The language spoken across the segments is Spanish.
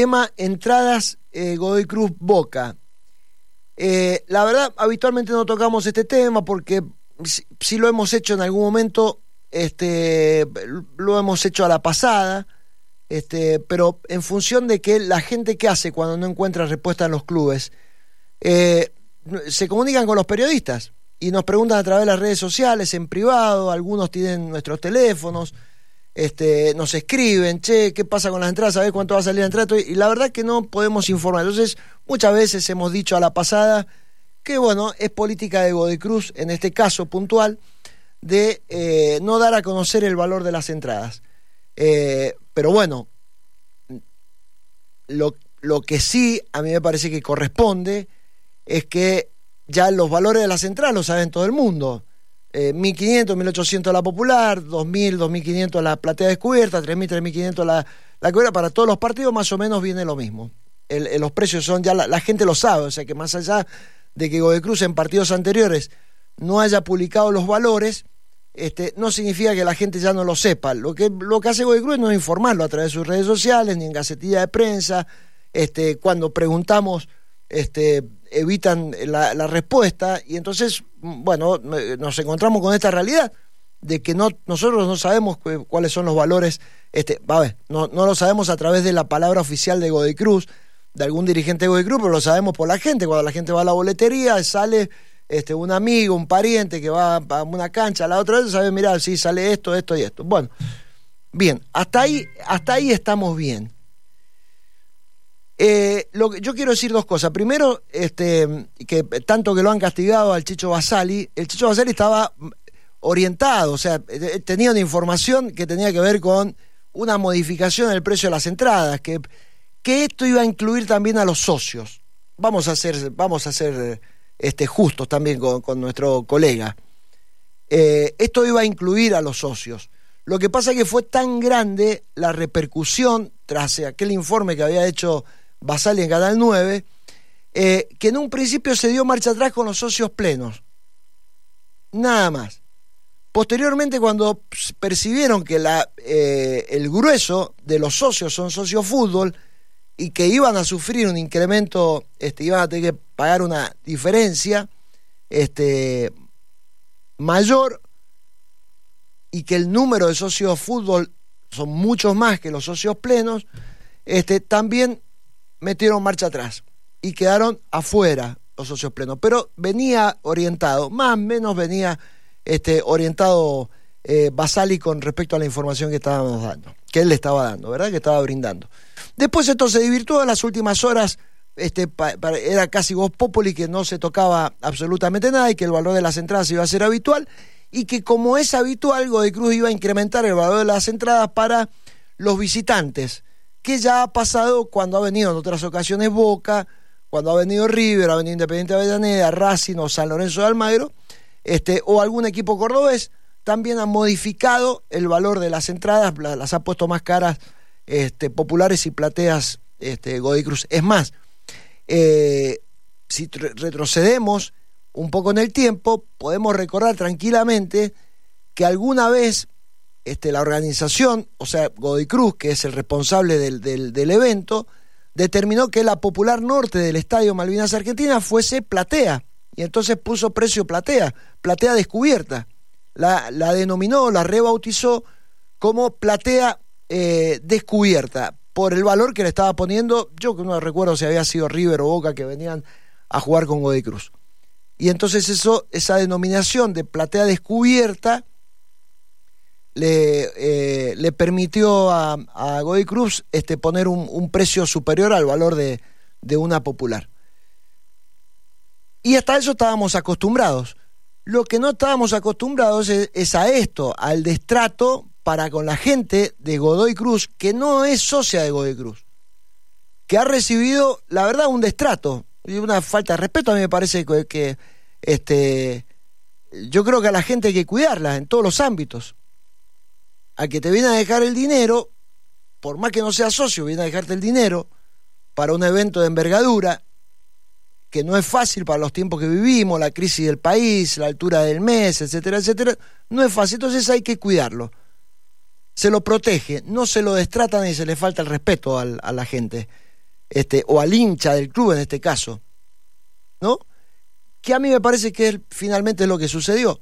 tema entradas eh, Godoy Cruz Boca. Eh, la verdad, habitualmente no tocamos este tema porque si, lo hemos hecho en algún momento, este, lo hemos hecho a la pasada, este, pero en función de que la gente que hace cuando no encuentra respuesta en los clubes, eh, se comunican con los periodistas y nos preguntan a través de las redes sociales, en privado, algunos tienen nuestros teléfonos, este, nos escriben, che, ¿qué pasa con las entradas? ¿Sabés cuánto va a salir la entrada? Y la verdad que no podemos informar. Entonces, muchas veces hemos dicho a la pasada que, bueno, es política de Godecruz, en este caso puntual, de eh, no dar a conocer el valor de las entradas. Eh, pero bueno, lo, que sí a mí me parece que corresponde es que ya los valores de la central los saben todo el mundo. Eh, 1.500, 1.800 la popular, 2.000, 2.500 la platea descubierta, 3.000, 3.500 la, la cubierta. Para todos los partidos más o menos viene lo mismo. los precios son ya, la, gente lo sabe, o sea que más allá de que Godecruz en partidos anteriores no haya publicado los valores, este, no significa que la gente ya no lo sepa. Lo que, lo que hace Godecruz es no informarlo a través de sus redes sociales, ni en gacetilla de prensa. Este, cuando preguntamos este, evitan la, respuesta y entonces, bueno, nos encontramos con esta realidad de que no, nosotros no sabemos cuáles son los valores, este, a ver, no, no lo sabemos a través de la palabra oficial de Godecruz, de algún dirigente de Godecruz, pero lo sabemos por la gente, cuando la gente va a la boletería, sale este, un amigo, un pariente que va a una cancha, la otra vez sabe, mira, sí, sale esto, esto y esto. Bueno, bien, hasta ahí, hasta ahí estamos bien. Eh, lo yo quiero decir dos cosas. Primero, este, que tanto que lo han castigado al Chicho Basali, el Chicho Basali estaba orientado, o sea, eh, tenía una información que tenía que ver con una modificación del precio de las entradas, que, que esto iba a incluir también a los socios. Vamos a ser, vamos a ser este, justos también con, nuestro colega. Eh, esto iba a incluir a los socios. Lo que pasa es que fue tan grande la repercusión tras aquel informe que había hecho Basali en Canal 9, eh, que en un principio se dio marcha atrás con los socios plenos. Nada más. Posteriormente, cuando percibieron que la, eh, el grueso de los socios son socios fútbol y que iban a sufrir un incremento, este, iban a tener que pagar una diferencia este, mayor y que el número de socios fútbol son muchos más que los socios plenos, este, también metieron marcha atrás y quedaron afuera los socios plenos. Pero venía orientado, más o menos venía este, orientado eh, Basali con respecto a la información que estábamos dando, que él le estaba dando, ¿verdad? Que estaba brindando. Después esto se divirtió en las últimas horas. Este, era casi voz populi que no se tocaba absolutamente nada y que el valor de las entradas iba a ser habitual y que como es habitual, de Cruz iba a incrementar el valor de las entradas para los visitantes que ya ha pasado cuando ha venido en otras ocasiones Boca, cuando ha venido River, ha venido Independiente de Avellaneda, Racing o San Lorenzo de Almagro, este, o algún equipo cordobés, también han modificado el valor de las entradas, las ha puesto más caras este, populares y plateas este, Cruz. Es más, eh, si retrocedemos un poco en el tiempo, podemos recordar tranquilamente que alguna vez este, la organización, o sea, Godoy Cruz, que es el responsable del, del, evento, determinó que la popular norte del Estadio Malvinas Argentina fuese platea. Y entonces puso precio platea, platea descubierta. La, la denominó, la rebautizó como platea eh, descubierta, por el valor que le estaba poniendo, yo que no recuerdo si había sido River o Boca que venían a jugar con Godoy Cruz. Y entonces eso, esa denominación de platea descubierta le, eh, le permitió a, Godoy Cruz este, poner un, precio superior al valor de, una popular. Y hasta eso estábamos acostumbrados. Lo que no estábamos acostumbrados es, a esto, al destrato para con la gente de Godoy Cruz, que no es socia de Godoy Cruz, que ha recibido, la verdad, un destrato y una falta de respeto. A mí me parece que, que este, yo creo que a la gente hay que cuidarla en todos los ámbitos a que te viene a dejar el dinero, por más que no sea socio, viene a dejarte el dinero para un evento de envergadura, que no es fácil para los tiempos que vivimos, la crisis del país, la altura del mes, etcétera, etcétera, no es fácil, entonces hay que cuidarlo. Se lo protege, no se lo destrata ni se le falta el respeto a la gente. este, o al hincha del club en este caso, ¿no? Que a mí me parece que finalmente es lo que sucedió,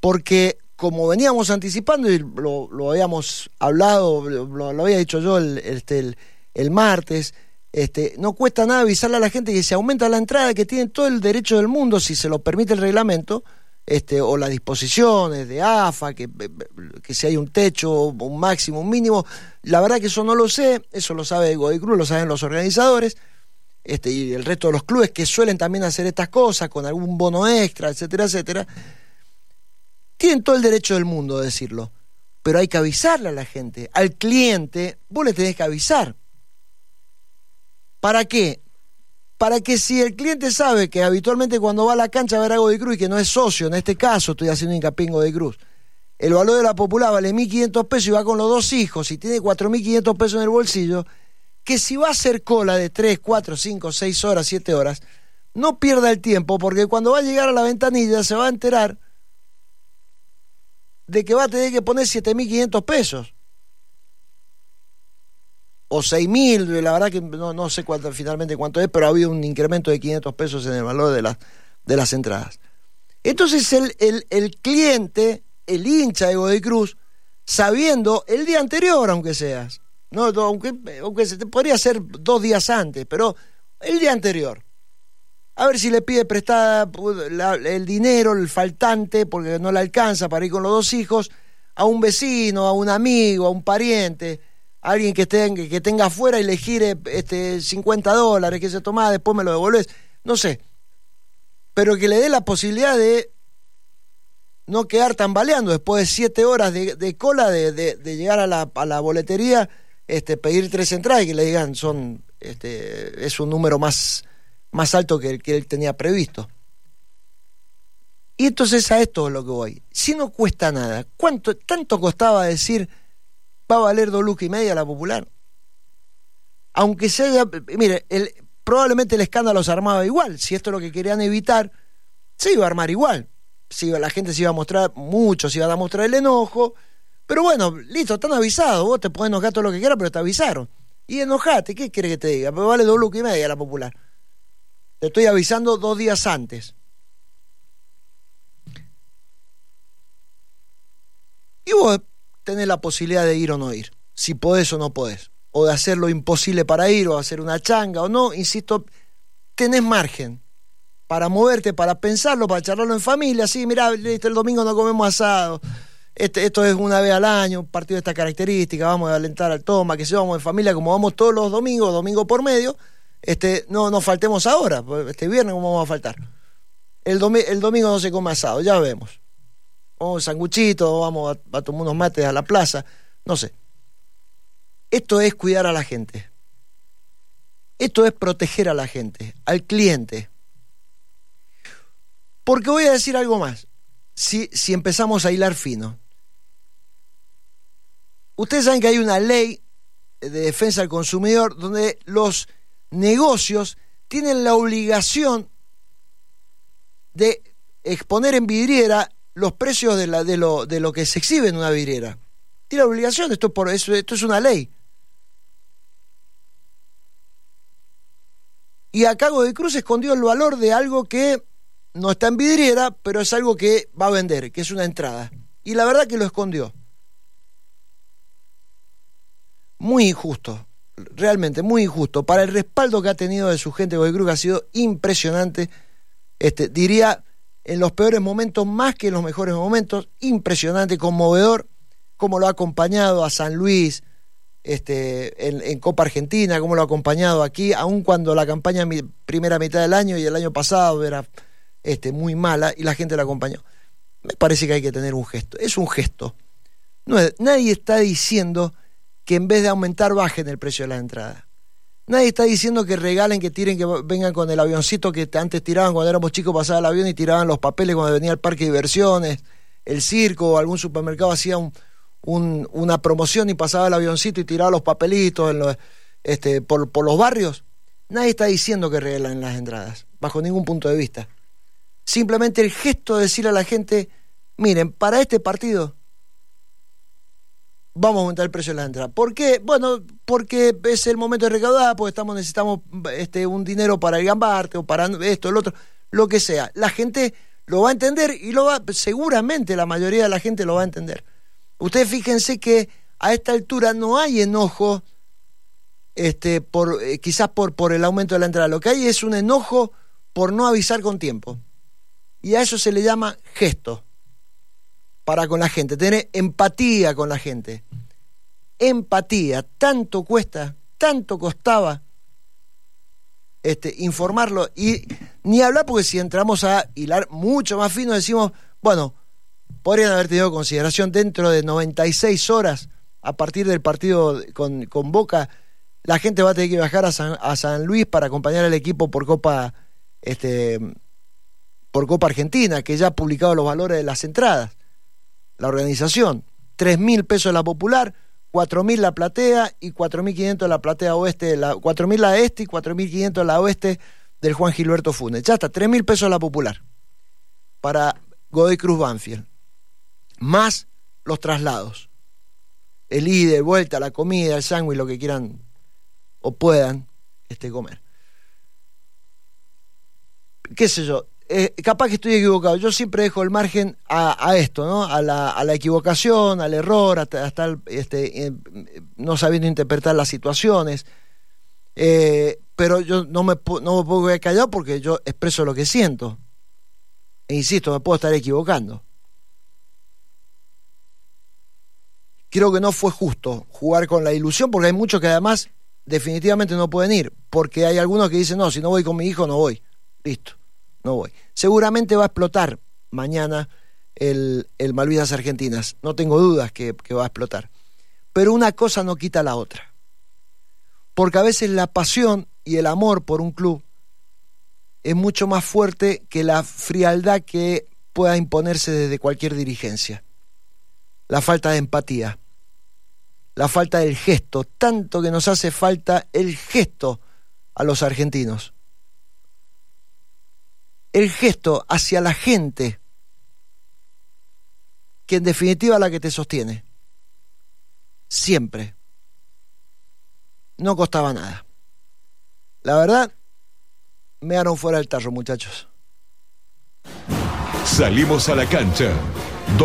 porque como veníamos anticipando y lo, habíamos hablado, lo, había dicho yo el, este, el, martes, este, no cuesta nada avisarle a la gente que se aumenta la entrada, que tiene todo el derecho del mundo, si se lo permite el reglamento, este, o las disposiciones de AFA, que, que si hay un techo, un máximo, un mínimo. La verdad que eso no lo sé, eso lo sabe Godoy Cruz, lo saben los organizadores, este, y el resto de los clubes que suelen también hacer estas cosas con algún bono extra, etcétera, etcétera. Tienen todo el derecho del mundo de decirlo, pero hay que avisarle a la gente, al cliente, vos le tenés que avisar. ¿Para qué? Para que si el cliente sabe que habitualmente cuando va a la cancha a ver algo de Cruz y que no es socio, en este caso estoy haciendo hincapié en de Cruz, el valor de la popular vale 1.500 pesos y va con los dos hijos y tiene 4.500 pesos en el bolsillo, que si va a hacer cola de 3, 4, 5, 6 horas, 7 horas, no pierda el tiempo porque cuando va a llegar a la ventanilla se va a enterar de que va a tener que poner 7.500 pesos. O 6.000, la verdad que no, no sé cuánto, finalmente cuánto es, pero ha habido un incremento de 500 pesos en el valor de, las de las entradas. Entonces el, el, el cliente, el hincha de Godoy Cruz, sabiendo el día anterior, aunque seas, no, aunque, aunque se te podría ser dos días antes, pero el día anterior, a ver si le pide prestada el dinero, el faltante, porque no le alcanza para ir con los dos hijos, a un vecino, a un amigo, a un pariente, a alguien que, tenga, que tenga afuera y le gire este, 50 dólares, que se toma, después me lo devolves, no sé. Pero que le dé la posibilidad de no quedar tambaleando después de siete horas de, cola de, llegar a la, a la boletería, este, pedir tres entradas y que le digan son este, es un número más más alto que el que él tenía previsto. Y entonces a esto es lo que voy. Si no cuesta nada, ¿cuánto tanto costaba decir va a valer dos lucas y media la popular? Aunque se haya, mire, el, probablemente el escándalo se armaba igual. Si esto es lo que querían evitar, se iba a armar igual. Si la gente se iba a mostrar, muchos iban a mostrar el enojo. Pero bueno, listo, están avisados. Vos te puedes enojar todo lo que quieras, pero te avisaron. Y enojate, ¿qué quiere que te diga? Pero vale dos lucas y media la popular. Te estoy avisando dos días antes. Y vos tenés la posibilidad de ir o no ir, si podés o no podés, o de hacer lo imposible para ir, o hacer una changa o no, insisto, tenés margen para moverte, para pensarlo, para charlarlo en familia, sí, mirá, el domingo no comemos asado, este, esto es una vez al año, un partido de esta característica, vamos a alentar al toma, que se vamos en familia como vamos todos los domingos, domingo por medio, este, no nos faltemos ahora, este viernes cómo vamos a faltar. El, el domingo no se come asado, ya vemos. O sanguchito, vamos a, a, tomar unos mates a la plaza, no sé. Esto es cuidar a la gente. Esto es proteger a la gente, al cliente. Porque voy a decir algo más. Si, si empezamos a hilar fino. Ustedes saben que hay una ley de defensa del consumidor donde los negocios tienen la obligación de exponer en vidriera los precios de, la, de, lo, de lo que se exhibe en una vidriera. Tiene la obligación, esto, por, eso, esto es una ley. Y a Cago de Cruz escondió el valor de algo que no está en vidriera, pero es algo que va a vender, que es una entrada. Y la verdad que lo escondió. Muy injusto realmente muy injusto. Para el respaldo que ha tenido de su gente Godoy Cruz, ha sido impresionante, este, diría en los peores momentos más que en los mejores momentos, impresionante, conmovedor, como lo ha acompañado a San Luis este, en, Copa Argentina, como lo ha acompañado aquí, aun cuando la campaña primera mitad del año y el año pasado era este, muy mala y la gente la acompañó. Me parece que hay que tener un gesto. Es un gesto. No nadie está diciendo que en vez de aumentar bajen el precio de la entrada. Nadie está diciendo que regalen, que tiren, que vengan con el avioncito que antes tiraban cuando éramos chicos, pasaba el avión y tiraban los papeles cuando venía el parque de diversiones, el circo algún supermercado hacía una promoción y pasaba el avioncito y tiraba los papelitos este, por, por los barrios. Nadie está diciendo que regalen las entradas, bajo ningún punto de vista. Simplemente el gesto de decir a la gente, miren, para este partido vamos a aumentar el precio de la entrada. ¿Por qué? Bueno, porque es el momento de recaudar, porque estamos, necesitamos este, un dinero para el gambarte o para esto, lo otro, lo que sea. La gente lo va a entender y lo va, seguramente la mayoría de la gente lo va a entender. Ustedes fíjense que a esta altura no hay enojo, este, por, eh, quizás por, por el aumento de la entrada. Lo que hay es un enojo por no avisar con tiempo. Y a eso se le llama gesto para con la gente, tener empatía con la gente. Empatía, tanto cuesta, tanto costaba este, informarlo y ni hablar porque si entramos a hilar mucho más fino decimos, bueno, podrían haber tenido consideración dentro de 96 horas a partir del partido con, con Boca, la gente va a tener que viajar a San, a San Luis para acompañar al equipo por Copa este, por Copa Argentina, que ya ha publicado los valores de las entradas la organización. Tres mil pesos la popular, cuatro mil la platea y cuatro mil quinientos la platea oeste, la, cuatro mil la este y cuatro mil quinientos la oeste del Juan Gilberto Funes. Ya está, tres mil pesos la popular para Godoy Cruz Banfield. Más los traslados. El ida, vuelta, la comida, el sándwich, lo que quieran o puedan este, comer. ¿Qué sé yo? Eh, capaz que estoy equivocado. Yo siempre dejo el margen a, esto, ¿no? A la, a la, equivocación, al error, hasta, hasta este, eh, no sabiendo interpretar las situaciones. Eh, pero yo no me, no me puedo quedar callado porque yo expreso lo que siento. E insisto, me puedo estar equivocando. Creo que no fue justo jugar con la ilusión porque hay muchos que además definitivamente no pueden ir. Porque hay algunos que dicen, no, si no voy con mi hijo, no voy. Listo no voy. Seguramente va a explotar mañana el, el Malvinas Argentinas, no tengo dudas que, que va a explotar. Pero una cosa no quita la otra. Porque a veces la pasión y el amor por un club es mucho más fuerte que la frialdad que pueda imponerse desde cualquier dirigencia. La falta de empatía, la falta del gesto, tanto que nos hace falta el gesto a los argentinos el gesto hacia la gente, que en definitiva es la que te sostiene. Siempre. No costaba nada. La verdad, me dieron fuera del tarro, muchachos. Salimos a la cancha.